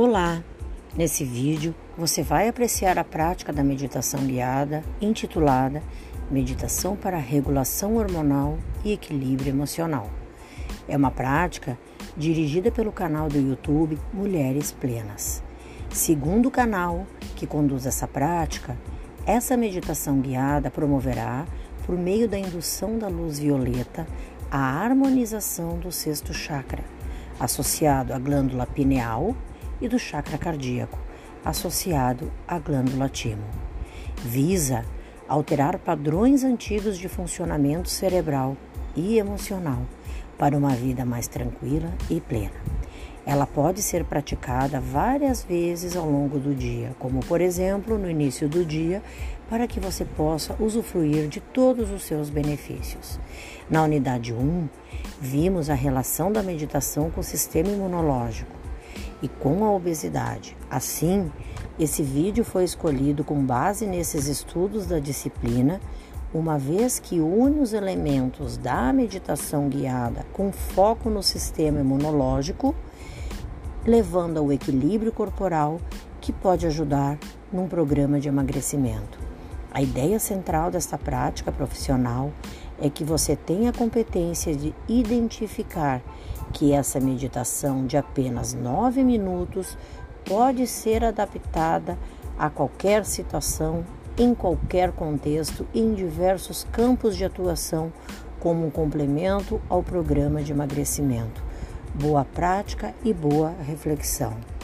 Olá! Nesse vídeo você vai apreciar a prática da meditação guiada intitulada Meditação para Regulação Hormonal e Equilíbrio Emocional. É uma prática dirigida pelo canal do YouTube Mulheres Plenas. Segundo o canal que conduz essa prática, essa meditação guiada promoverá, por meio da indução da luz violeta, a harmonização do sexto chakra, associado à glândula pineal e do chakra cardíaco, associado à glândula timo. Visa alterar padrões antigos de funcionamento cerebral e emocional para uma vida mais tranquila e plena. Ela pode ser praticada várias vezes ao longo do dia, como por exemplo no início do dia, para que você possa usufruir de todos os seus benefícios. Na unidade 1, vimos a relação da meditação com o sistema imunológico e com a obesidade. Assim, esse vídeo foi escolhido com base nesses estudos da disciplina, uma vez que une os elementos da meditação guiada com foco no sistema imunológico, levando ao equilíbrio corporal que pode ajudar num programa de emagrecimento. A ideia central desta prática profissional é que você tenha a competência de identificar que essa meditação de apenas nove minutos pode ser adaptada a qualquer situação, em qualquer contexto e em diversos campos de atuação, como um complemento ao programa de emagrecimento. Boa prática e boa reflexão.